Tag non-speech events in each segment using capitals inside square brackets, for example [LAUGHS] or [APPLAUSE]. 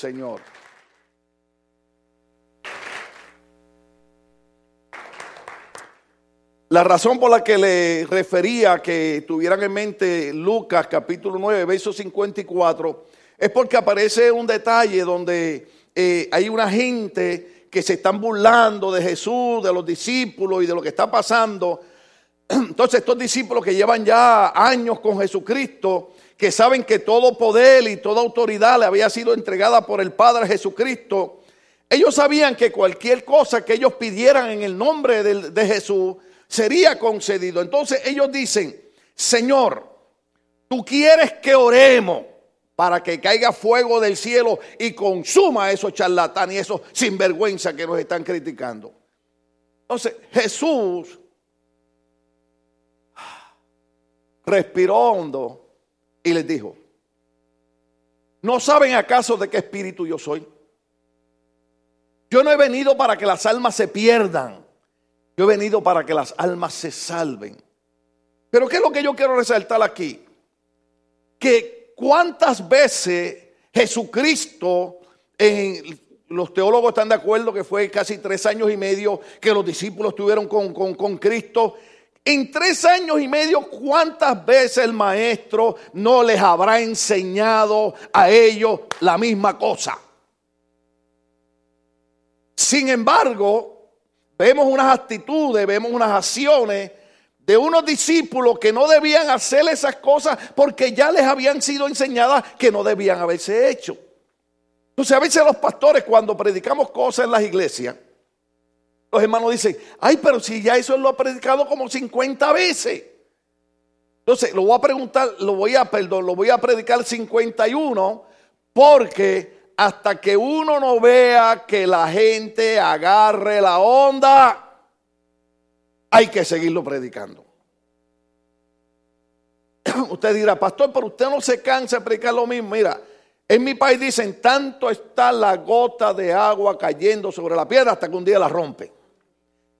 Señor. La razón por la que le refería que tuvieran en mente Lucas capítulo 9, verso 54, es porque aparece un detalle donde eh, hay una gente que se están burlando de Jesús, de los discípulos y de lo que está pasando. [CLEARS THROAT] Entonces estos discípulos que llevan ya años con Jesucristo, que saben que todo poder y toda autoridad le había sido entregada por el Padre Jesucristo, ellos sabían que cualquier cosa que ellos pidieran en el nombre de, Jesús, sería concedido. Entonces ellos dicen, Señor, tú quieres que oremos para que caiga fuego del cielo y consuma a esos charlatanes y esos sinvergüenza que nos están criticando. Entonces Jesús respiró hondo y les dijo, ¿no saben acaso de qué espíritu yo soy? Yo no he venido para que las almas se pierdan yo he venido para que las almas se salven. Pero ¿qué es lo que yo quiero resaltar aquí? Que cuántas veces Jesucristo, en, los teólogos están de acuerdo que fue casi tres años y medio que los discípulos estuvieron con, con Cristo. En tres años y medio, ¿cuántas veces el maestro no les habrá enseñado a ellos la misma cosa? Sin embargo, Vemos unas actitudes, vemos unas acciones de unos discípulos que no debían hacer esas cosas porque ya les habían sido enseñadas que no debían haberse hecho. Entonces a veces los pastores cuando predicamos cosas en las iglesias, los hermanos dicen, ay, pero si ya eso lo ha predicado como 50 veces. Entonces lo voy a preguntar, lo voy a, perdón, lo voy a predicar 51 porque hasta que uno no vea que la gente agarre la onda, hay que seguirlo predicando. [CLEARS THROAT] Usted dirá, pastor, pero usted no se cansa de predicar lo mismo. Mira, en mi país dicen, tanto está la gota de agua cayendo sobre la piedra hasta que un día la rompe.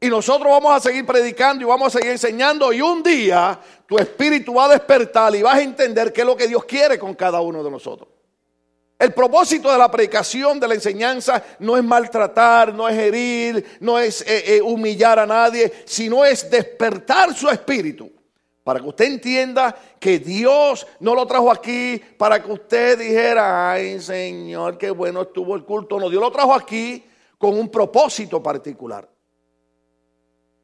Y nosotros vamos a seguir predicando y vamos a seguir enseñando y un día tu espíritu va a despertar y vas a entender qué es lo que Dios quiere con cada uno de nosotros. El propósito de la predicación, de la enseñanza, no es maltratar, no es herir, no es eh, eh, humillar a nadie, sino es despertar su espíritu. Para que usted entienda que Dios no lo trajo aquí para que usted dijera, ay Señor, qué bueno estuvo el culto. No, Dios lo trajo aquí con un propósito particular.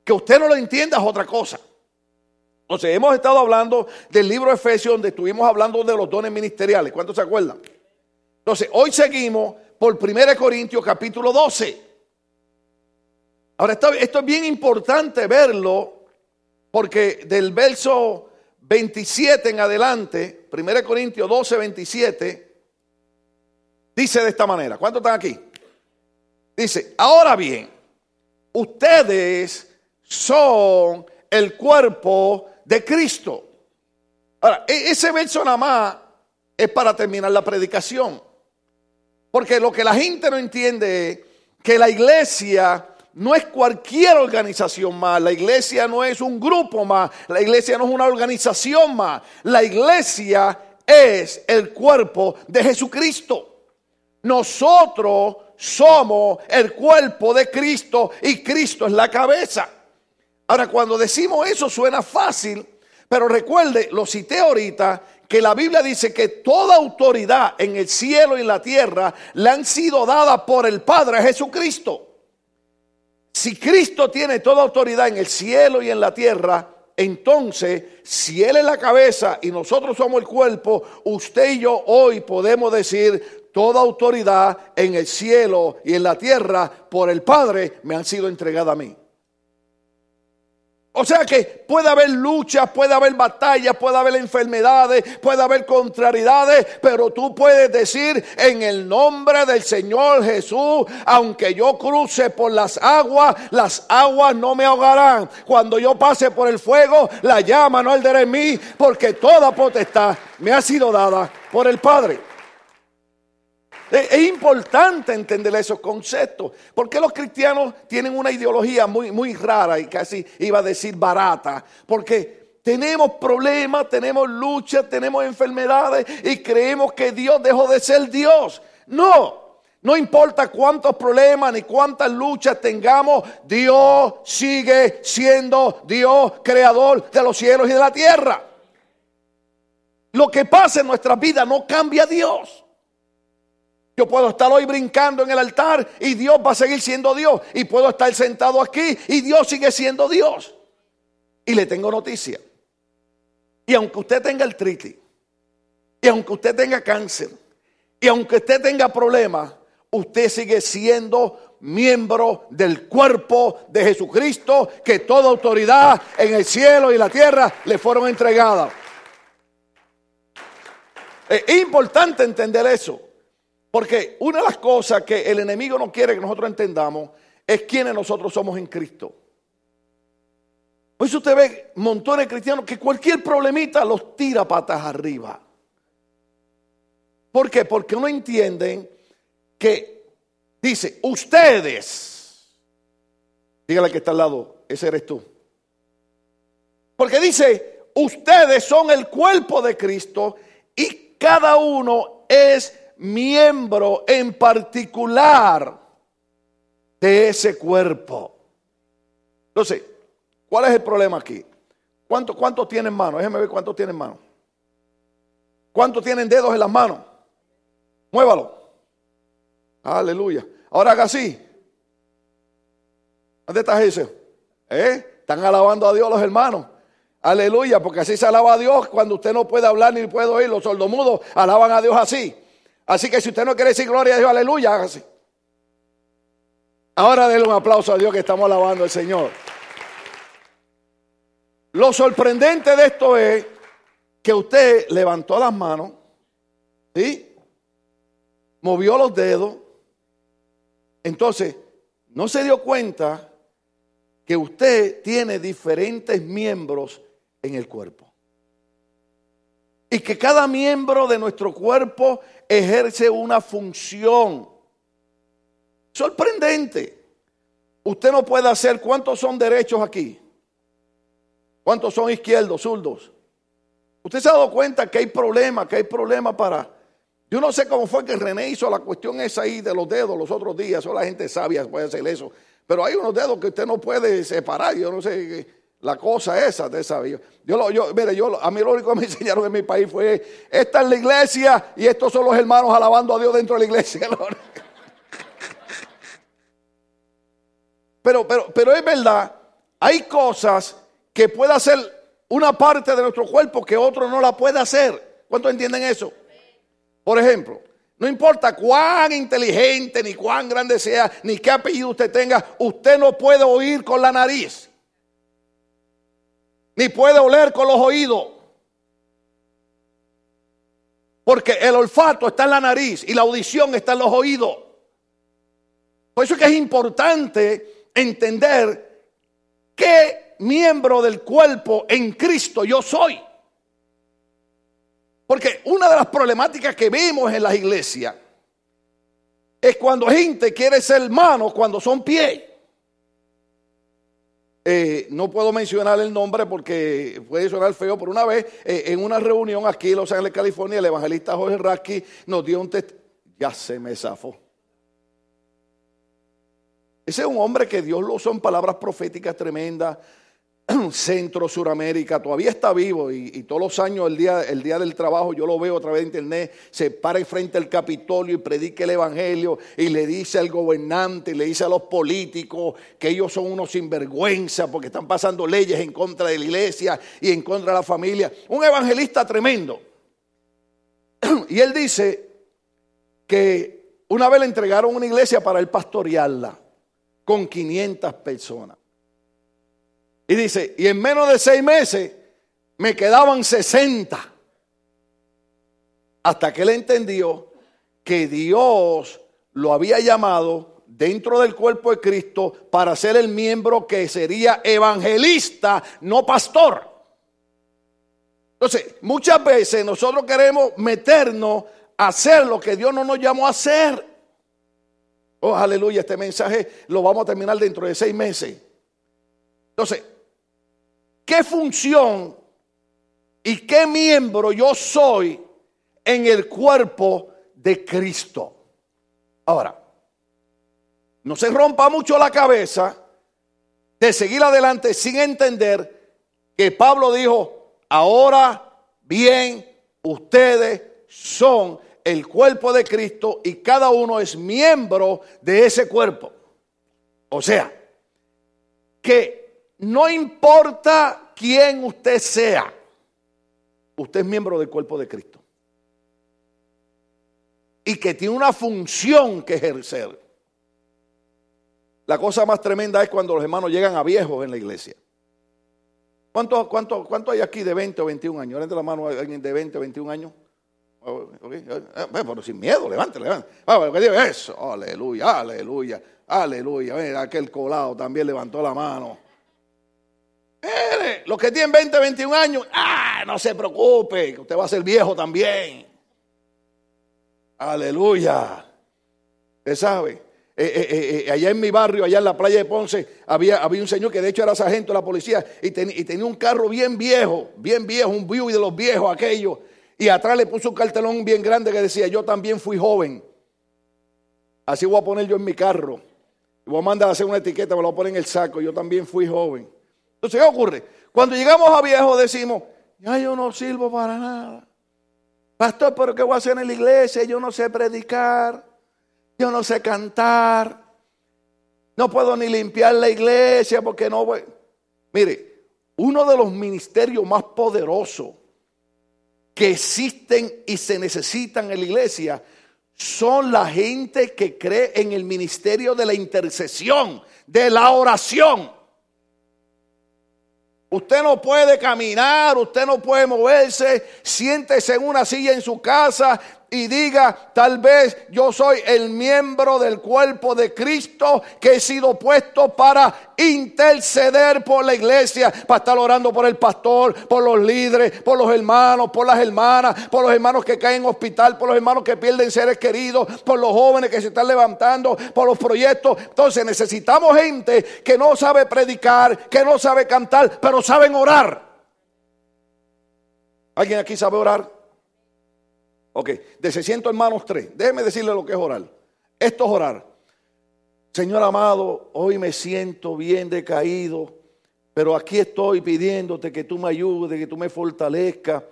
Que usted no lo entienda es otra cosa. Entonces, hemos estado hablando del libro de Efesios, donde estuvimos hablando de los dones ministeriales. ¿Cuántos se acuerdan? Entonces, hoy seguimos por 1 Corintios capítulo 12. Ahora, esto, es bien importante verlo porque del verso 27 en adelante, 1 Corintios 12, 27, dice de esta manera. ¿Cuántos están aquí? Dice, ahora bien, ustedes son el cuerpo de Cristo. Ahora, e-, ese verso nada más es para terminar la predicación. Porque lo que la gente no entiende es que la iglesia no es cualquier organización más, la iglesia no es un grupo más, la iglesia no es una organización más, la iglesia es el cuerpo de Jesucristo. Nosotros somos el cuerpo de Cristo y Cristo es la cabeza. Ahora, cuando decimos eso suena fácil, pero recuerde, lo cité ahorita, que la Biblia dice que toda autoridad en el cielo y en la tierra le han sido dadas por el Padre Jesucristo. Si Cristo tiene toda autoridad en el cielo y en la tierra, entonces, si Él es la cabeza y nosotros somos el cuerpo, usted y yo hoy podemos decir, toda autoridad en el cielo y en la tierra por el Padre me han sido entregada a mí. O sea que puede haber luchas, puede haber batallas, puede haber enfermedades, puede haber contrariedades, pero tú puedes decir en el nombre del Señor Jesús, aunque yo cruce por las aguas, las aguas no me ahogarán. Cuando yo pase por el fuego, la llama no arderá en mí, porque toda potestad me ha sido dada por el Padre. Es importante entender esos conceptos. Porque los cristianos tienen una ideología muy, muy rara y casi iba a decir barata. Porque tenemos problemas, tenemos luchas, tenemos enfermedades y creemos que Dios dejó de ser Dios. No, No importa cuántos problemas ni cuántas luchas tengamos, Dios sigue siendo Dios creador de los cielos y de la tierra. Lo que pasa en nuestra vida no cambia a Dios. Yo puedo estar hoy brincando en el altar y Dios va a seguir siendo Dios. Y puedo estar sentado aquí y Dios sigue siendo Dios. Y le tengo noticia. Y aunque usted tenga el triti, y aunque usted tenga cáncer, y aunque usted tenga problemas, usted sigue siendo miembro del cuerpo de Jesucristo, que toda autoridad en el cielo y la tierra le fueron entregadas. Es importante entender eso, porque una de las cosas que el enemigo no quiere que nosotros entendamos es quiénes nosotros somos en Cristo. Por eso usted ve montones de cristianos que cualquier problemita los tira patas arriba. ¿Por qué? Porque no entienden que dice, ustedes, dígale que está al lado, ese eres tú. Porque dice, ustedes son el cuerpo de Cristo y cada uno es miembro en particular de ese cuerpo. Entonces, ¿cuál es el problema aquí? ¿Cuántos cuánto tienen manos? Déjenme ver cuántos tienen manos. ¿Cuántos tienen dedos en las manos? Muévalo. Aleluya. Ahora haga así. ¿Dónde está ese? ¿Eh? Están alabando a Dios los hermanos. Aleluya, porque así se alaba a Dios cuando usted no puede hablar ni puede oír. Los sordomudos alaban a Dios así. Así que si usted no quiere decir gloria a Dios, aleluya, haga así. Ahora denle un aplauso a Dios que estamos alabando al Señor. Lo sorprendente de esto es que usted levantó las manos, ¿sí? movió los dedos, entonces no se dio cuenta que usted tiene diferentes miembros en el cuerpo. Y que cada miembro de nuestro cuerpo ejerce una función. Sorprendente. Usted no puede hacer, ¿cuántos son derechos aquí? ¿Cuántos son izquierdos, zurdos? Usted se ha dado cuenta que hay problemas, que hay problemas para yo no sé cómo fue que René hizo la cuestión esa ahí de los dedos los otros días. Solo la gente sabia puede hacer eso. Pero hay unos dedos que usted no puede separar. Yo no sé la cosa esa, de esa. Yo, yo, mire, yo, a mí lo único que me [LAUGHS] enseñaron en mi país fue, esta es la iglesia y estos son los hermanos alabando a Dios dentro de la iglesia. [LAUGHS] Pero, pero, pero es verdad, hay cosas que puede hacer una parte de nuestro cuerpo que otro no la puede hacer. ¿Cuántos entienden eso? Por ejemplo, no importa cuán inteligente, ni cuán grande sea, ni qué apellido usted tenga, usted no puede oír con la nariz. Ni puede oler con los oídos. Porque el olfato está en la nariz y la audición está en los oídos. Por eso es que es importante entender qué miembro del cuerpo en Cristo yo soy. Porque una de las problemáticas que vemos en las iglesias es cuando gente quiere ser manos cuando son pies. Eh, no puedo mencionar el nombre porque puede sonar feo, pero una vez eh, en una reunión aquí en Los Ángeles, California, el evangelista Jorge Rasky nos dio un test. Ya se me zafó. Ese es un hombre que Dios lo usó en palabras proféticas tremendas. [CLEARS THROAT] Centro, Suramérica, todavía está vivo y, todos los años, el día, el día del trabajo, yo lo veo a través de internet, se para frente al Capitolio y predica el Evangelio y le dice al gobernante, le dice a los políticos que ellos son unos sinvergüenza porque están pasando leyes en contra de la iglesia y en contra de la familia. Un evangelista tremendo. [CLEARS THROAT] Y él dice que una vez le entregaron una iglesia para él pastorearla con 500 personas. Y dice, y en menos de seis meses me quedaban 60. Hasta que él entendió que Dios lo había llamado dentro del cuerpo de Cristo para ser el miembro que sería evangelista, no pastor. Entonces, muchas veces nosotros queremos meternos a hacer lo que Dios no nos llamó a hacer. Oh, aleluya, este mensaje lo vamos a terminar dentro de seis meses. Entonces, qué función y qué miembro yo soy en el cuerpo de Cristo. Ahora, no se rompa mucho la cabeza de seguir adelante sin entender que Pablo dijo, ahora bien, ustedes son el cuerpo de Cristo y cada uno es miembro de ese cuerpo. O sea, que no importa quién usted sea, usted es miembro del cuerpo de Cristo. Y que tiene una función que ejercer. La cosa más tremenda es cuando los hermanos llegan a viejos en la iglesia. ¿Cuánto, cuánto, cuánto hay aquí de 20 o 21 años? Levante la mano alguien de 20 o 21 años. Okay. Eh, pero sin miedo, levante, levante. Eso, aleluya, aleluya, aleluya. Aquel colado también levantó la mano. Los que tienen 20, 21 años, ah, no se preocupe, que usted va a ser viejo también. Aleluya. Usted sabe. Eh, eh, eh, allá en mi barrio, allá en la playa de Ponce, había, había un señor que de hecho era sargento de la policía y, tenía un carro bien viejo, bien viejo, un Buick de los viejos aquellos. Y atrás le puso un cartelón bien grande que decía, yo también fui joven. Así voy a poner yo en mi carro. Voy a mandar a hacer una etiqueta, me lo voy a poner en el saco, yo también fui joven. Entonces, ¿qué ocurre? Cuando llegamos a viejo decimos, ya yo no sirvo para nada. Pastor, pero ¿qué voy a hacer en la iglesia? Yo no sé predicar yo no sé cantar, no puedo ni limpiar la iglesia porque no voy. Mire, uno de los ministerios más poderosos que existen y se necesitan en la iglesia son la gente que cree en el ministerio de la intercesión, de la oración. Usted no puede caminar, usted no puede moverse, siéntese en una silla en su casa y diga, tal vez yo soy el miembro del cuerpo de Cristo que he sido puesto para interceder por la iglesia, para estar orando por el pastor, por los líderes, por los hermanos, por las hermanas, por los hermanos que caen en hospital, por los hermanos que pierden seres queridos, por los jóvenes que se están levantando, por los proyectos. Entonces necesitamos gente que no sabe predicar, que no sabe cantar, pero saben orar. ¿Alguien aquí sabe orar? Ok, de 600 hermanos, tres. Déjeme decirle lo que es orar. Esto es orar. Señor amado, hoy me siento bien decaído, pero aquí estoy pidiéndote que tú me ayudes, que tú me fortalezcas.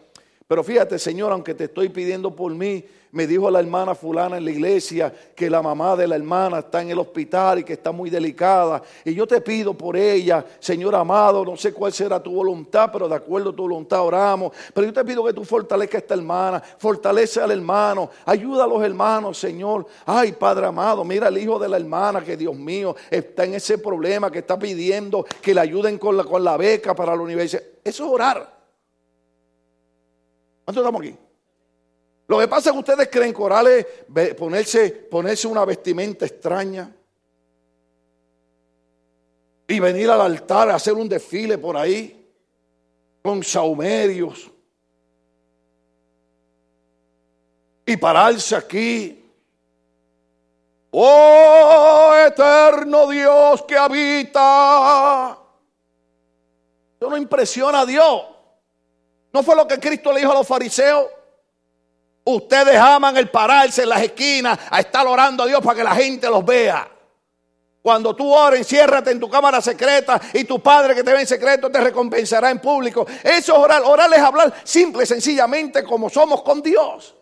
Pero fíjate, Señor, aunque te estoy pidiendo por mí, me dijo la hermana fulana en la iglesia que la mamá de la hermana está en el hospital y que está muy delicada. Y yo te pido por ella, Señor amado, no sé cuál será tu voluntad, pero de acuerdo a tu voluntad oramos. Pero yo te pido que tú fortalezcas a esta hermana, fortalece al hermano, ayuda a los hermanos, Señor. Ay, Padre amado, mira al hijo de la hermana que Dios mío está en ese problema, que está pidiendo que le ayuden con la, con la beca para la universidad. Eso es orar. ¿Cuántos estamos aquí? Lo que pasa es que ustedes creen que orar es ponerse, ponerse una vestimenta extraña y venir al altar a hacer un desfile por ahí con saumerios y pararse aquí. Oh eterno Dios que habita. Eso no impresiona a Dios. ¿No fue lo que Cristo le dijo a los fariseos? Ustedes aman el pararse en las esquinas a estar orando a Dios para que la gente los vea. Cuando tú ores, enciérrate en tu cámara secreta y tu padre que te ve en secreto te recompensará en público. Eso es orar. Orar es hablar simple, sencillamente como somos con Dios.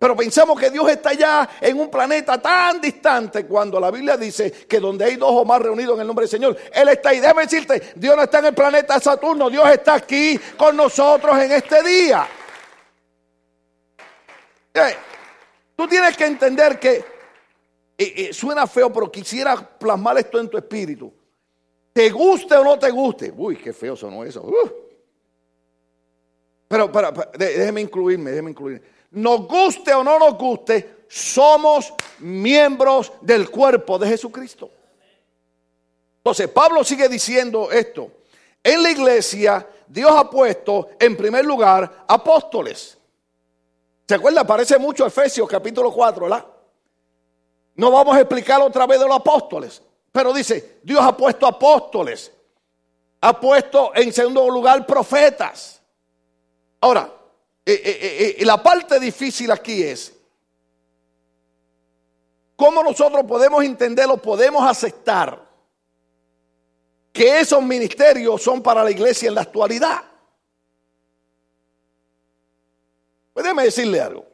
Pero pensamos que Dios está allá en un planeta tan distante cuando la Biblia dice que donde hay dos o más reunidos en el nombre del Señor, Él está ahí. Déjame decirte, Dios no está en el planeta Saturno, Dios está aquí con nosotros en este día. Eh, tú tienes que entender que eh, eh, suena feo, pero quisiera plasmar esto en tu espíritu. Te guste o no te guste. Uy, qué feo sonó eso. Uh. Pero, pero, déjeme incluirme, déjeme incluirme. Nos guste o no nos guste, somos miembros del cuerpo de Jesucristo. Entonces, Pablo sigue diciendo esto. En la iglesia, Dios ha puesto en primer lugar apóstoles. ¿Se acuerda? Parece mucho Efesios capítulo 4, ¿verdad? No vamos a explicar otra vez de los apóstoles, pero dice, Dios ha puesto apóstoles, ha puesto en segundo lugar profetas. Ahora, eh, eh, eh, la parte difícil aquí es ¿cómo nosotros podemos entenderlo, podemos aceptar que esos ministerios son para la iglesia en la actualidad? Pues déjeme decirle algo.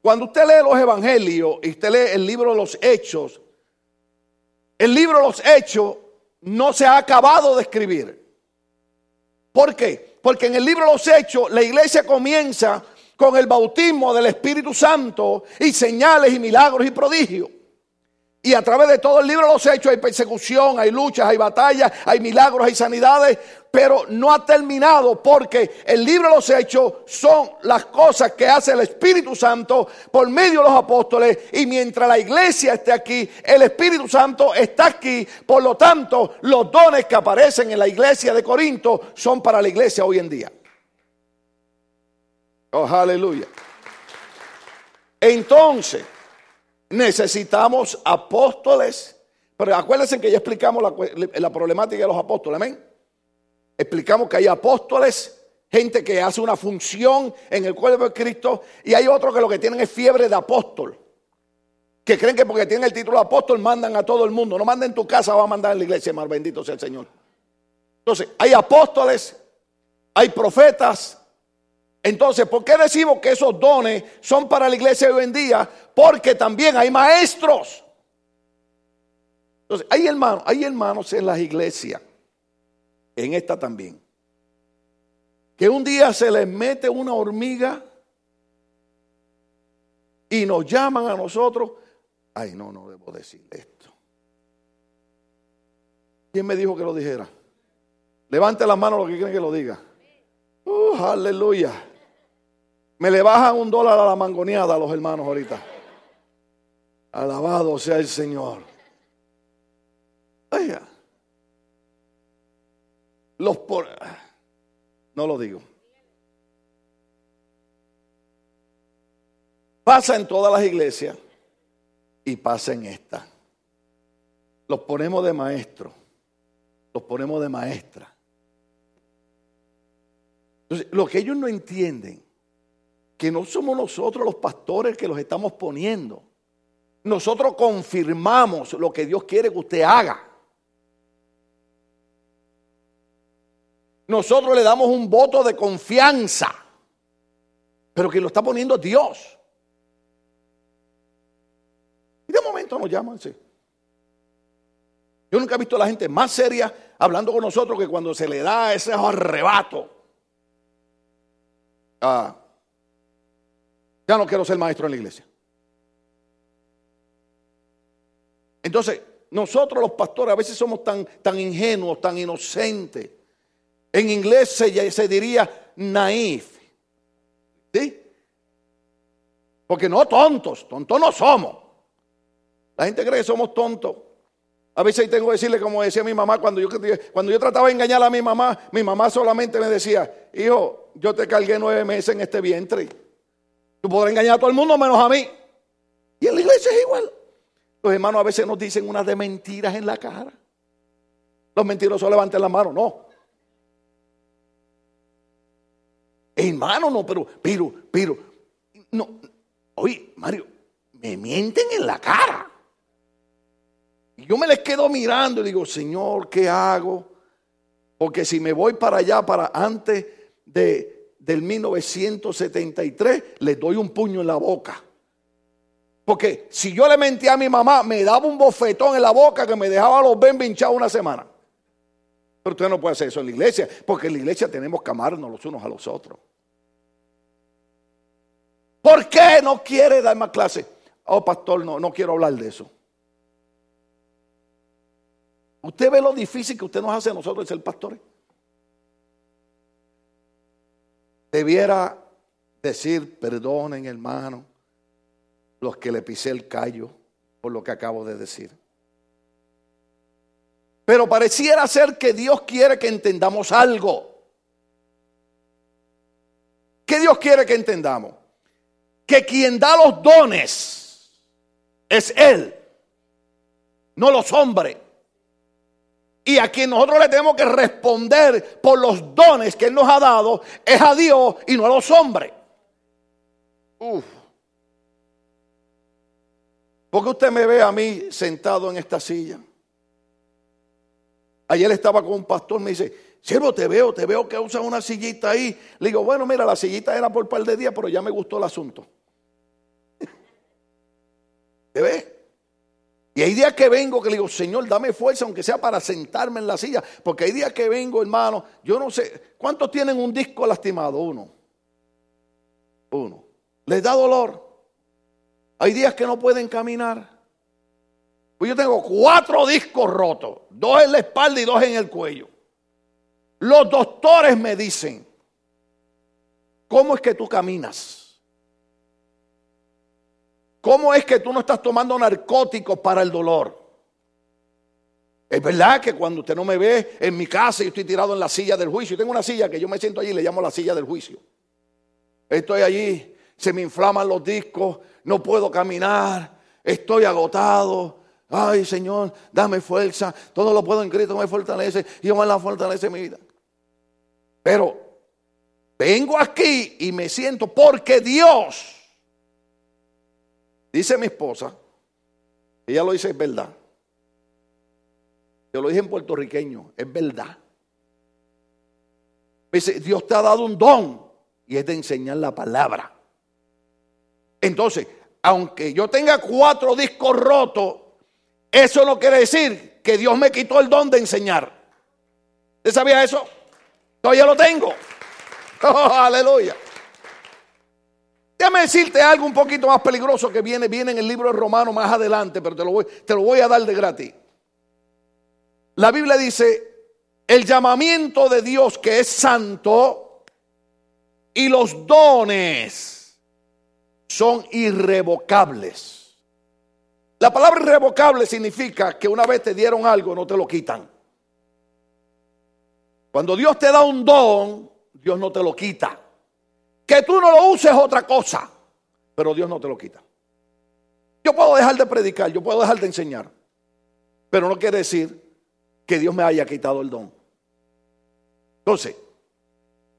Cuando usted lee los evangelios y usted lee el libro de los hechos, el libro de los hechos no se ha acabado de escribir. ¿Por qué? Porque en el libro de los hechos la iglesia comienza con el bautismo del Espíritu Santo y señales y milagros y prodigios. Y a través de todo el libro de los hechos hay persecución, hay luchas, hay batallas, hay milagros, hay sanidades, pero no ha terminado porque el libro de los hechos son las cosas que hace el Espíritu Santo por medio de los apóstoles y mientras la iglesia esté aquí, el Espíritu Santo está aquí, por lo tanto los dones que aparecen en la iglesia de Corinto son para la iglesia hoy en día. Oh, aleluya. Entonces, necesitamos apóstoles. Pero acuérdense que ya explicamos la, problemática de los apóstoles, amén. Explicamos que hay apóstoles, gente que hace una función en el cuerpo de Cristo, y hay otros que lo que tienen es fiebre de apóstol. Que creen que porque tienen el título de apóstol mandan a todo el mundo. No manden en tu casa, va a mandar en la iglesia, más bendito sea el Señor. Entonces, hay apóstoles, hay profetas, entonces, ¿por qué decimos que esos dones son para la iglesia hoy en día? Porque también hay maestros. Entonces, hay hermanos, hay hermanos en las iglesias, en esta también, que un día se les mete una hormiga y nos llaman a nosotros. Ay, no, no debo decir esto. ¿Quién me dijo que lo dijera? Levante las manos los que quieren que lo diga. Uh, aleluya. Me le bajan un dólar a la mangoneada a los hermanos ahorita. Alabado sea el Señor. Oiga. Los por... No lo digo. Pasa en todas las iglesias y pasa en esta. Los ponemos de maestro. Los ponemos de maestra. Entonces, lo que ellos no entienden que no somos nosotros los pastores que los estamos poniendo. Nosotros confirmamos lo que Dios quiere que usted haga. Nosotros le damos un voto de confianza, pero que lo está poniendo Dios. Y de momento nos llaman, sí. Yo nunca he visto a la gente más seria hablando con nosotros que cuando se le da ese arrebato. Ah, ya no quiero ser maestro en la iglesia. Entonces, nosotros los pastores a veces somos tan, tan ingenuos, tan inocentes. En inglés se, se diría naif. ¿Sí? Porque no tontos, tontos no somos. La gente cree que somos tontos. A veces tengo que decirle, como decía mi mamá, cuando yo, cuando yo trataba de engañar a mi mamá, mi mamá solamente me decía, hijo, yo te cargué nueve meses en este vientre. Tú podrás engañar a todo el mundo menos a mí. Y en la iglesia es igual. Los hermanos a veces nos dicen unas de mentiras en la cara. Los mentirosos levanten la mano, no. Hermano, no, pero, pero, pero, no. Oye, Mario, me mienten en la cara. Y yo me les quedo mirando y digo, Señor, ¿qué hago? Porque si me voy para allá, para antes de, del 1973, le doy un puño en la boca. Porque si yo le mentí a mi mamá, me daba un bofetón en la boca que me dejaba los ben hinchados una semana. Pero usted no puede hacer eso en la iglesia, porque en la iglesia tenemos que amarnos los unos a los otros. ¿Por qué no quiere dar más clase? Oh, pastor, no, no quiero hablar de eso. ¿Usted ve lo difícil que usted nos hace a nosotros ser pastores? Debiera decir, perdonen hermano, los que le pisé el callo por lo que acabo de decir. Pero pareciera ser que Dios quiere que entendamos algo. ¿Qué Dios quiere que entendamos? Que quien da los dones es Él, no los hombres y a quien nosotros le tenemos que responder por los dones que Él nos ha dado es a Dios y no a los hombres. ¿Por qué usted me ve a mí sentado en esta silla? Ayer estaba con un pastor, me dice, siervo, te veo, te veo que usa una sillita ahí. Le digo, bueno, mira, la sillita era por un par de días, pero ya me gustó el asunto. [LAUGHS] ¿Te ve? Y hay días que vengo que le digo, Señor, dame fuerza, aunque sea para sentarme en la silla. Porque hay días que vengo, hermano, yo no sé, ¿cuántos tienen un disco lastimado? Uno. Uno. ¿Les da dolor? Hay días que no pueden caminar. Pues yo tengo cuatro discos rotos, dos en la espalda y dos en el cuello. Los doctores me dicen, ¿cómo es que tú caminas? ¿Cómo es que tú no estás tomando narcóticos para el dolor? Es verdad que cuando usted no me ve en mi casa y estoy tirado en la silla del juicio, tengo una silla que yo me siento allí y le llamo la silla del juicio. Estoy allí, se me inflaman los discos, no puedo caminar, estoy agotado. Ay, Señor, dame fuerza. Todo lo puedo en Cristo, me fortalece. Y yo me la fortalece mi vida. Pero vengo aquí y me siento porque Dios, dice mi esposa, ella lo dice, es verdad. Yo lo dije en puertorriqueño, es verdad. Dice, Dios te ha dado un don y es de enseñar la palabra. Entonces, aunque yo tenga cuatro discos rotos, eso no quiere decir que Dios me quitó el don de enseñar. ¿Usted sabía eso? Todavía lo tengo. [LAUGHS] Oh, aleluya. Déjame decirte algo un poquito más peligroso que viene, viene en el libro de Romano más adelante, pero te lo, voy, te lo voy a dar de gratis. La Biblia dice, el llamamiento de Dios que es santo y los dones son irrevocables. La palabra irrevocable significa que una vez te dieron algo, no te lo quitan. Cuando Dios te da un don, Dios no te lo quita. Que tú no lo uses es otra cosa, pero Dios no te lo quita. Yo puedo dejar de predicar, yo puedo dejar de enseñar, pero no quiere decir que Dios me haya quitado el don. Entonces,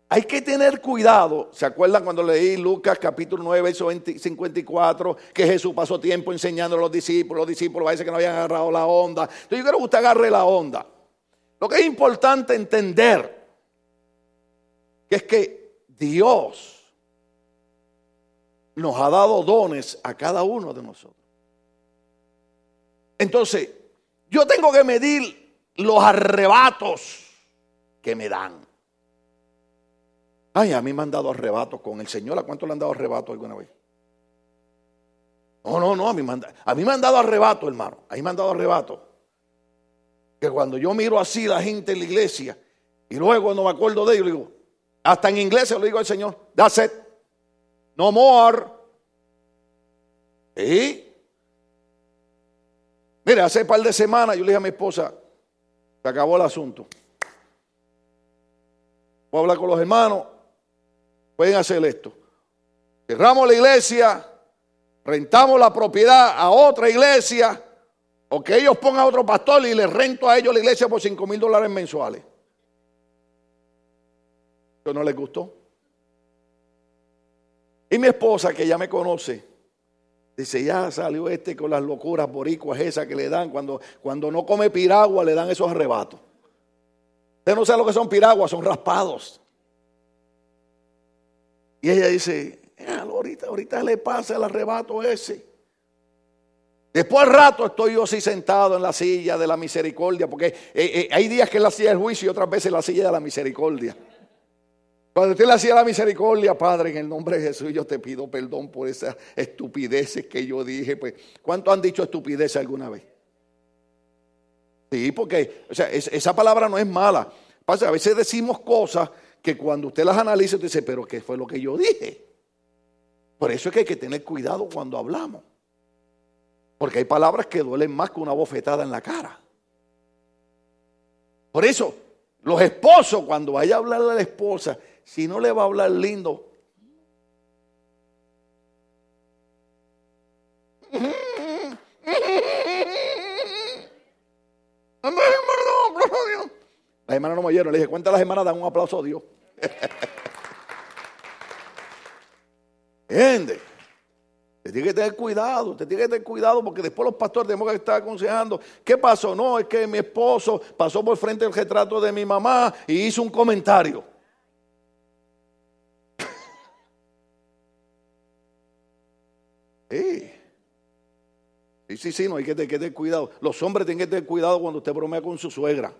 hay que tener cuidado. ¿Se acuerdan cuando leí Lucas capítulo 9, verso 54? Que Jesús pasó tiempo enseñando a los discípulos. Los discípulos parece que no habían agarrado la onda. Entonces yo quiero que usted agarre la onda. Lo que es importante entender que es que Dios nos ha dado dones a cada uno de nosotros. Entonces, yo tengo que medir los arrebatos que me dan. Ay, a mí me han dado arrebatos con el Señor. ¿A cuánto le han dado arrebato alguna vez? No, no, no, a mí, me han, a dado arrebato, hermano. A mí me han dado arrebato. Que cuando yo miro así la gente en la iglesia y luego cuando me acuerdo de ellos, digo, hasta en inglés se lo digo al Señor, that's it, no more. ¿Y? Mire, hace un par de semanas yo le dije a mi esposa, se acabó el asunto. Voy a hablar con los hermanos, pueden hacer esto. Cerramos la iglesia, rentamos la propiedad a otra iglesia, o que ellos pongan a otro pastor y les rento a ellos la iglesia por 5 mil dólares mensuales. No les gustó. Y mi esposa, que ya me conoce, dice, ya salió este con las locuras boricuas esas que le dan cuando, cuando no come piragua, le dan esos arrebatos. Usted no sabe lo que son piraguas, son raspados. Y ella dice, ahorita, ahorita le pasa el arrebato ese. Después al rato estoy yo así sentado en la silla de la misericordia, porque eh, eh, hay días que es la silla del juicio y otras veces la silla de la misericordia. Cuando la silla de la misericordia, Padre, en el nombre de Jesús, yo te pido perdón por esas estupideces que yo dije. Pues, ¿cuántos han dicho estupideces alguna vez? Sí, porque, o sea, esa palabra no es mala. Pasa, a veces decimos cosas que cuando usted las analiza, usted dice, pero ¿qué fue lo que yo dije? Por eso es que hay que tener cuidado cuando hablamos. Porque hay palabras que duelen más que una bofetada en la cara. Por eso, los esposos, cuando vaya a hablarle a la esposa, si no le va a hablar lindo, La hermana no me oyeron. Le dije, ¿cuántas las hermanas dan un aplauso a Dios? [LAUGHS] ¿Entiendes? tiene que tener cuidado, usted tiene que tener cuidado porque después los pastores tenemos que estar aconsejando. ¿Qué pasó? No, es que mi esposo pasó por frente del retrato de mi mamá y hizo un comentario. Sí. Sí, sí, sí, no hay que tener, cuidado. Los hombres tienen que tener cuidado cuando usted bromea con su suegra.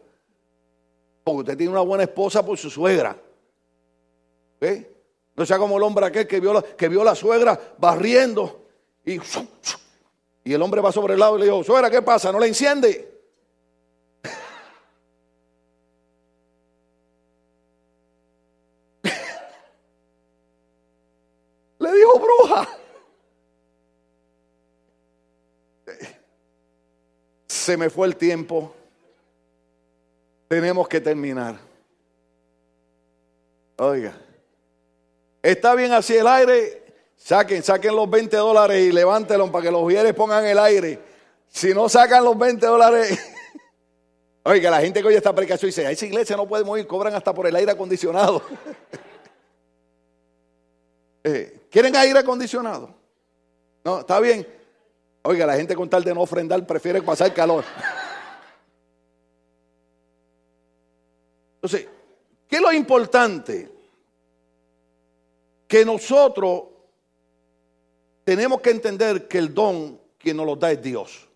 Porque usted tiene una buena esposa por su suegra. ¿Ve? No sea como el hombre aquel que vio la, que vio la suegra barriendo y, y el hombre va sobre el lado y le dijo, suegra, ¿qué pasa? ¿No le enciende? Se me fue el tiempo. Tenemos que terminar. Oiga. Está bien así el aire. Saquen, saquen los 20 dólares y levántenlos para que los vieres pongan el aire. Si no sacan los 20 dólares. [LAUGHS] Oiga, la gente que oye esta predicación dice, a esa iglesia no podemos ir, cobran hasta por el aire acondicionado. [LAUGHS] Eh, ¿Quieren aire acondicionado? No, está bien. Oiga, la gente con tal de no ofrendar prefiere pasar calor. Entonces, ¿qué es lo importante? Que nosotros tenemos que entender que el don quien nos lo da es Dios.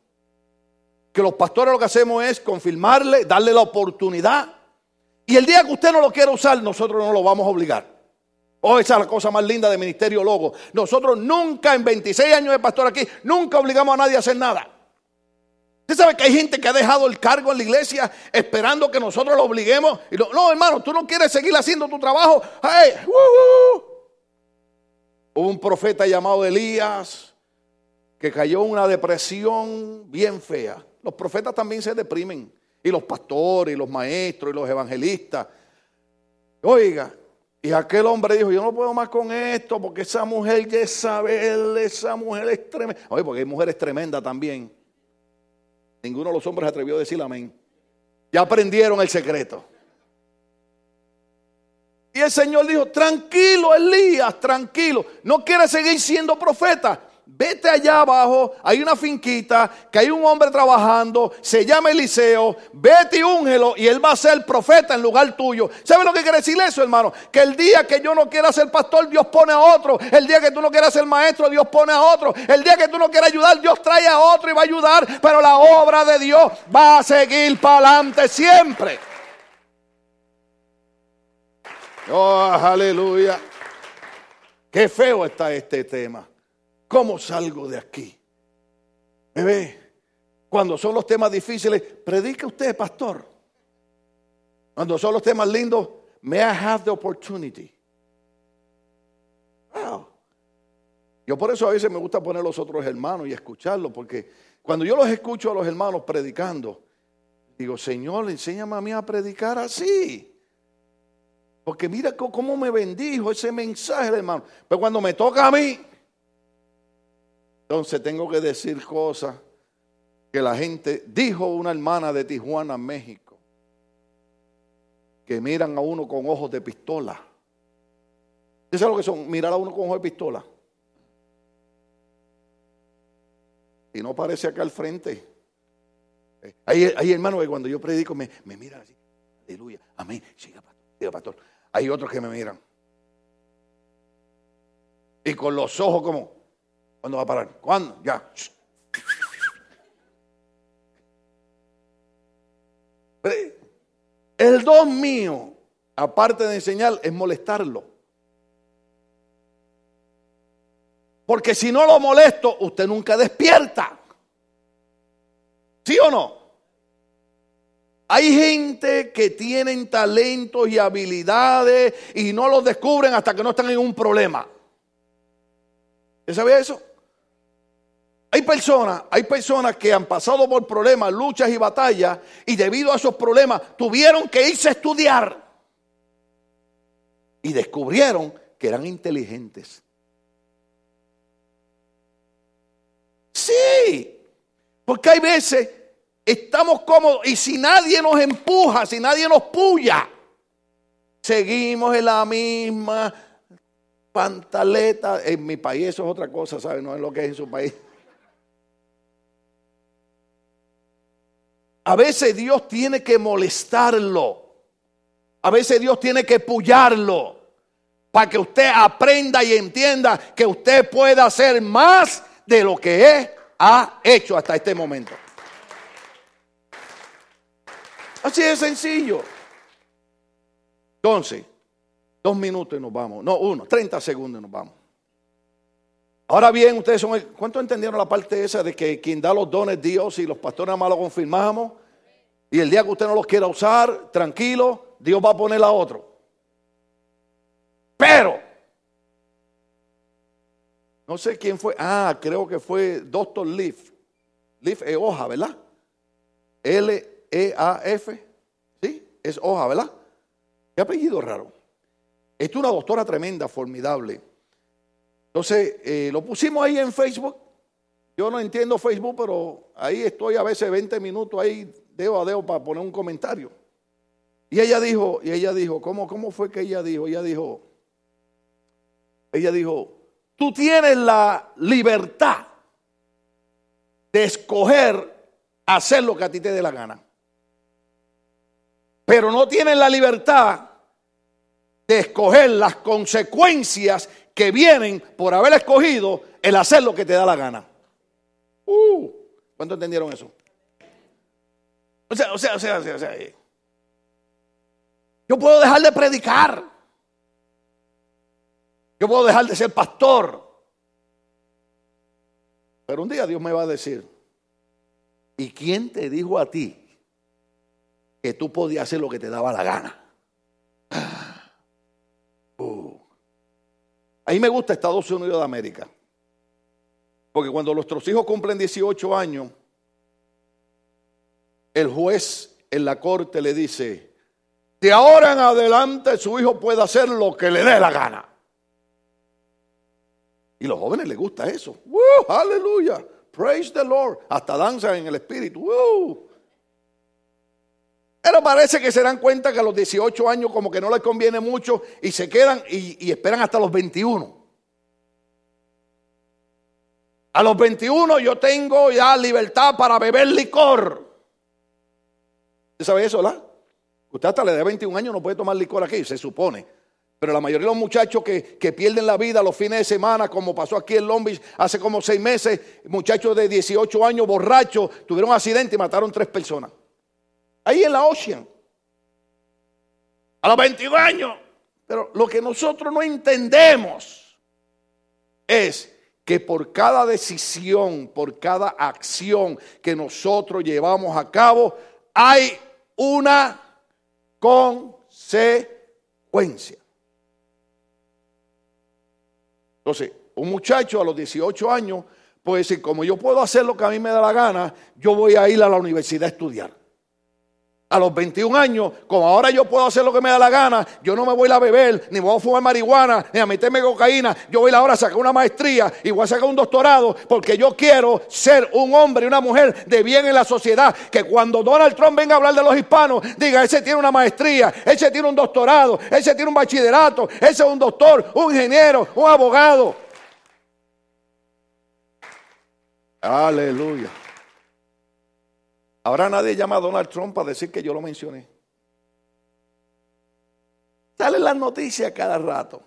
Que los pastores lo que hacemos es confirmarle, darle la oportunidad. Y el día que usted no lo quiera usar, nosotros no lo vamos a obligar. Oh, esa es la cosa más linda de Ministerio Logo. Nosotros nunca, en 26 años de pastor aquí, nunca obligamos a nadie a hacer nada. Usted sabe que hay gente que ha dejado el cargo en la iglesia esperando que nosotros lo obliguemos. Y no, hermano, tú no quieres seguir haciendo tu trabajo. Hey, Hubo un profeta llamado Elías que cayó en una depresión bien fea. Los profetas también se deprimen. Y los pastores, y los maestros, y los evangelistas. Oiga, y aquel hombre dijo, yo no puedo más con esto porque esa mujer Jezabel, esa mujer es tremenda. Oye, porque hay mujeres tremendas también. Ninguno de los hombres atrevió a decir amén. Ya aprendieron el secreto. Y el Señor dijo, tranquilo Elías, tranquilo. No quieres seguir siendo profeta. Vete allá abajo, hay una finquita, que hay un hombre trabajando, se llama Eliseo, vete y úngelo y él va a ser profeta en lugar tuyo. ¿Sabe lo que quiere decir eso, hermano? Que el día que yo no quiera ser pastor, Dios pone a otro. El día que tú no quieras ser maestro, Dios pone a otro. El día que tú no quieras ayudar, Dios trae a otro y va a ayudar. Pero la obra de Dios va a seguir para adelante siempre. Oh, aleluya. Qué feo está este tema. ¿Cómo salgo de aquí? ¿Me ve? Cuando son los temas difíciles, predica usted, pastor. Cuando son los temas lindos, may I have the opportunity. Wow. Yo por eso a veces me gusta poner los otros hermanos y escucharlos, porque cuando yo los escucho a los hermanos predicando, digo, Señor, enséñame a mí a predicar así. Porque mira cómo me bendijo ese mensaje, hermano. Pero cuando me toca a mí, entonces tengo que decir cosas que la gente, dijo una hermana de Tijuana, México, que miran a uno con ojos de pistola. ¿Sabes lo que son? Mirar a uno con ojos de pistola. Y no parece acá al frente. Hay, hay hermanos que cuando yo predico me, miran así. Aleluya. Amén. Siga. Siga, pastor. Hay otros que me miran. Y con los ojos como, ¿cuándo va a parar? ¿Cuándo? Ya. El don mío, aparte de enseñar, es molestarlo. Porque si no lo molesto, usted nunca despierta. ¿Sí o no? Hay gente que tienen talentos y habilidades y no los descubren hasta que no están en un problema. ¿Usted sabía eso? Hay personas, hay personas que han pasado por problemas, luchas y batallas y debido a esos problemas tuvieron que irse a estudiar y descubrieron que eran inteligentes. Sí, porque hay veces estamos cómodos y si nadie nos empuja, si nadie nos puya, seguimos en la misma pantaleta. En mi país eso es otra cosa, ¿sabe? No es lo que es en su país. A veces Dios tiene que molestarlo. A veces Dios tiene que pullarlo para que usted aprenda y entienda que usted puede hacer más de lo que ha hecho hasta este momento. Así de sencillo. Entonces, dos minutos y nos vamos. No, uno, 30 segundos y nos vamos. Ahora bien, ustedes son, ¿cuánto entendieron la parte esa de que quien da los dones es Dios y los pastores más lo confirmamos? Y el día que usted no los quiera usar, tranquilo, Dios va a poner a otro. Pero, no sé quién fue, ah, creo que fue Doctor Leaf. Leaf es hoja, ¿verdad? L-E-A-F, ¿sí? Es hoja, ¿verdad? Qué apellido raro. Es una doctora tremenda, formidable. Entonces, eh, lo pusimos ahí en Facebook. Yo no entiendo Facebook, pero ahí estoy a veces 20 minutos ahí dedo a dedo para poner un comentario. Y ella dijo, y ella dijo, ¿cómo, cómo fue que ella dijo? Ella dijo, ella dijo, tú tienes la libertad de escoger hacer lo que a ti te dé la gana. Pero no tienes la libertad de escoger las consecuencias que vienen por haber escogido el hacer lo que te da la gana. Uh, ¿Cuánto entendieron eso? O sea, o sea, o sea, o sea, o sea. Eh. Yo puedo dejar de predicar. Yo puedo dejar de ser pastor. Pero un día Dios me va a decir, ¿y quién te dijo a ti que tú podías hacer lo que te daba la gana? Uh. A mí me gusta Estados Unidos de América. Porque cuando nuestros hijos cumplen 18 años, el juez en la corte le dice, de ahora en adelante su hijo puede hacer lo que le dé la gana. Y los jóvenes les gusta eso. Aleluya. Praise the Lord. Hasta danzan en el espíritu. Pero parece que se dan cuenta que a los 18 años como que no les conviene mucho y se quedan y, esperan hasta los 21. A los 21 yo tengo ya libertad para beber licor. ¿Usted sabe eso, verdad? Usted hasta le da 21 años no puede tomar licor aquí, se supone. Pero la mayoría de los muchachos que, pierden la vida los fines de semana, como pasó aquí en Long hace como seis meses, muchachos de 18 años borrachos, tuvieron un accidente y mataron tres personas. Ahí en la Ocean. A los 21 años. Pero lo que nosotros no entendemos es que por cada decisión, por cada acción que nosotros llevamos a cabo, hay una consecuencia. Entonces, un muchacho a los 18 años puede decir, como yo puedo hacer lo que a mí me da la gana, yo voy a ir a la universidad a estudiar a los 21 años, como ahora yo puedo hacer lo que me da la gana, yo no me voy a beber, ni voy a fumar marihuana, ni a meterme cocaína, yo voy ahora a sacar una maestría y voy a sacar un doctorado, porque yo quiero ser un hombre y una mujer de bien en la sociedad, que cuando Donald Trump venga a hablar de los hispanos, diga, ese tiene una maestría, ese tiene un doctorado, ese tiene un bachillerato, ese es un doctor, un ingeniero, un abogado. Aleluya. Ahora nadie llama a Donald Trump para decir que yo lo mencioné. Salen las noticias cada rato.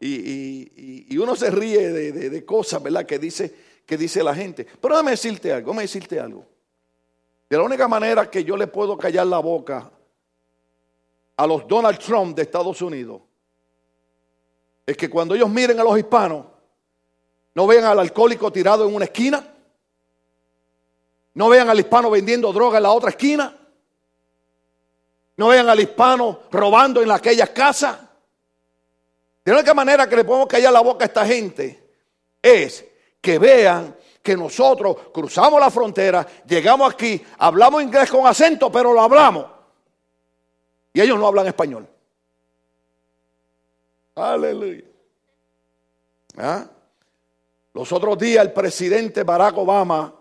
Y, uno se ríe de, cosas, ¿verdad? Que dice, que dice la gente. Pero déjame decirte algo, déjame decirte algo. De la única manera que yo le puedo callar la boca a los Donald Trump de Estados Unidos es que cuando ellos miren a los hispanos, no vean al alcohólico tirado en una esquina, no vean al hispano vendiendo droga en la otra esquina. No vean al hispano robando en aquellas casas. De la única manera que le podemos callar la boca a esta gente es que vean que nosotros cruzamos la frontera, llegamos aquí, hablamos inglés con acento, pero lo hablamos. Y ellos no hablan español. Aleluya. ¿Ah? Los otros días el presidente Barack Obama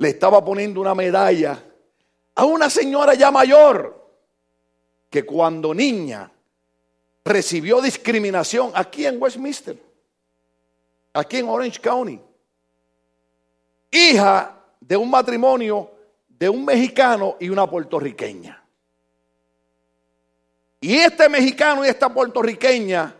le estaba poniendo una medalla a una señora ya mayor que cuando niña recibió discriminación aquí en Westminster, aquí en Orange County. Hija de un matrimonio de un mexicano y una puertorriqueña. Y este mexicano y esta puertorriqueña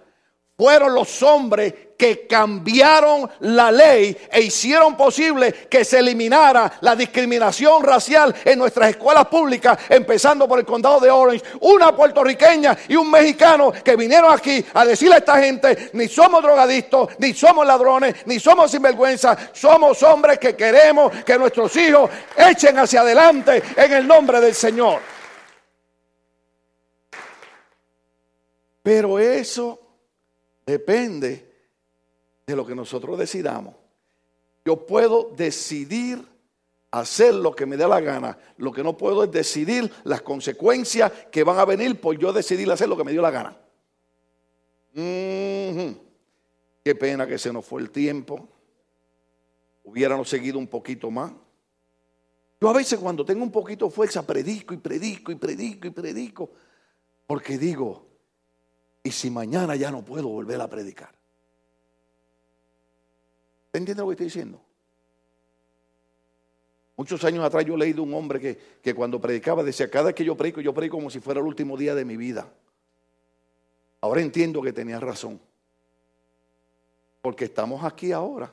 fueron los hombres que cambiaron la ley e hicieron posible que se eliminara la discriminación racial en nuestras escuelas públicas, empezando por el condado de Orange. Una puertorriqueña y un mexicano que vinieron aquí a decirle a esta gente, ni somos drogadictos, ni somos ladrones, ni somos sinvergüenza, somos hombres que queremos que nuestros hijos echen hacia adelante en el nombre del Señor. Pero eso Depende de lo que nosotros decidamos. Yo puedo decidir hacer lo que me dé la gana. Lo que no puedo es decidir las consecuencias que van a venir por yo decidir hacer lo que me dio la gana. Qué pena que se nos fue el tiempo. Hubiéramos seguido un poquito más. Yo a veces cuando tengo un poquito de fuerza predico y predico y predico y predico. Porque digo, y si mañana ya no puedo volver a predicar. ¿Entiende lo que estoy diciendo? Muchos años atrás yo leí de un hombre que, que cuando predicaba decía, cada vez que yo predico, yo predico como si fuera el último día de mi vida. Ahora entiendo que tenía razón. Porque estamos aquí ahora.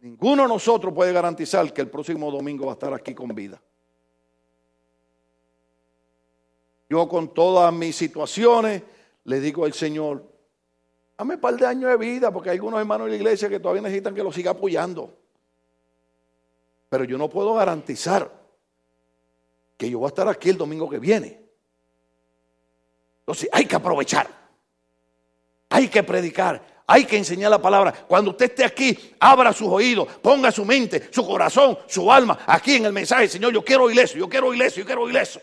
Ninguno de nosotros puede garantizar que el próximo domingo va a estar aquí con vida. Yo con todas mis situaciones, le digo al Señor, dame un par de años de vida, porque hay algunos hermanos de la iglesia que todavía necesitan que lo siga apoyando. Pero yo no puedo garantizar que yo voy a estar aquí el domingo que viene. Entonces hay que aprovechar, hay que predicar, hay que enseñar la palabra. Cuando usted esté aquí, abra sus oídos, ponga su mente, su corazón, su alma aquí en el mensaje. Señor, yo quiero oír eso, yo quiero oír eso, yo quiero oír eso.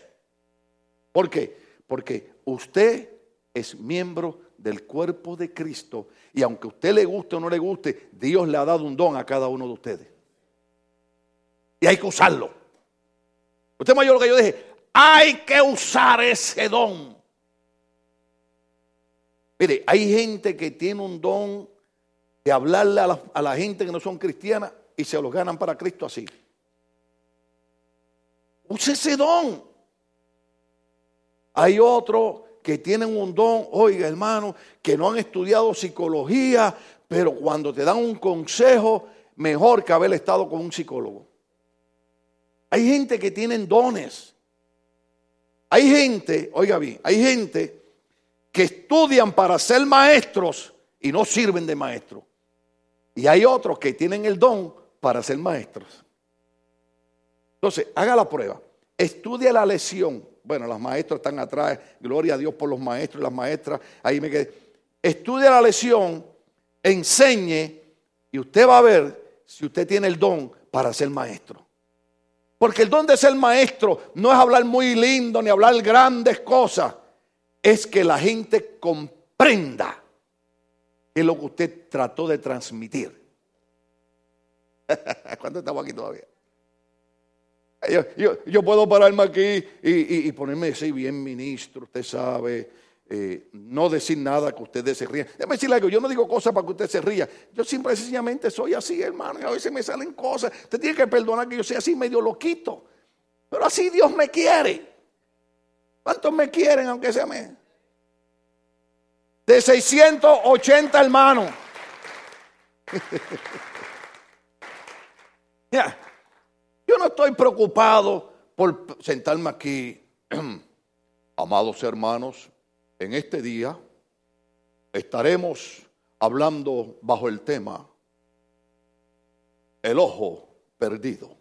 ¿Por qué? Porque usted es miembro del cuerpo de Cristo y aunque a usted le guste o no le guste, Dios le ha dado un don a cada uno de ustedes. Y hay que usarlo. Usted oyó lo que yo dije, hay que usar ese don. Mire, hay gente que tiene un don de hablarle a la, a la gente que no son cristianas y se los ganan para Cristo así. Use ese don. Hay otro que tienen un don, oiga hermano, que no han estudiado psicología, pero cuando te dan un consejo, mejor que haber estado con un psicólogo. Hay gente que tienen dones. Hay gente, oiga bien, hay gente que estudian para ser maestros y no sirven de maestros. Y hay otros que tienen el don para ser maestros. Entonces, haga la prueba. Estudia la lección bueno, las maestras están atrás, gloria a Dios por los maestros y las maestras, ahí me quedé. Estudia la lección, enseñe y usted va a ver si usted tiene el don para ser maestro. Porque el don de ser maestro no es hablar muy lindo ni hablar grandes cosas, es que la gente comprenda es lo que usted trató de transmitir. [LAUGHS] ¿Cuánto estamos aquí todavía? Yo, puedo pararme aquí y, ponerme así bien ministro, usted sabe, eh, no decir nada que ustedes se rían. Déjame decirle algo, yo no digo cosas para que usted se ría. Yo simple sencillamente soy así, hermano, a veces me salen cosas. Usted tiene que perdonar que yo sea así medio loquito. Pero así Dios me quiere. ¿Cuántos me quieren, aunque sea me? De 680 hermanos. [LAUGHS] ya. Yo no estoy preocupado por sentarme aquí, [CLEARS THROAT] amados hermanos, en este día estaremos hablando bajo el tema el ojo perdido.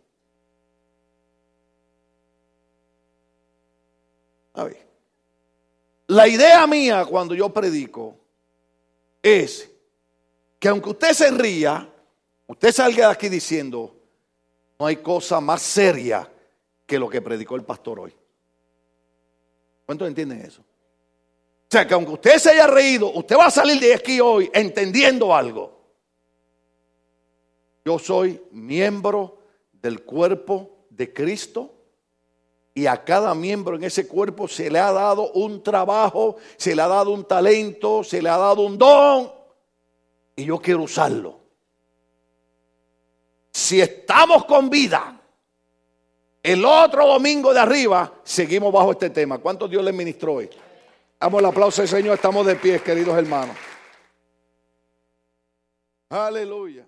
A ver, la idea mía cuando yo predico es que aunque usted se ría, usted salga de aquí diciendo, no hay cosa más seria que lo que predicó el pastor hoy. ¿Cuántos entienden eso? O sea, que aunque usted se haya reído, usted va a salir de aquí hoy entendiendo algo. Yo soy miembro del cuerpo de Cristo Y a cada miembro en ese cuerpo se le ha dado un trabajo, se le ha dado un talento, se le ha dado un don. Y yo quiero usarlo. Si estamos con vida, el otro domingo de arriba seguimos bajo este tema. ¿Cuántos Dios le ministró hoy? Damos el aplauso al Señor, estamos de pie, queridos hermanos. Aleluya.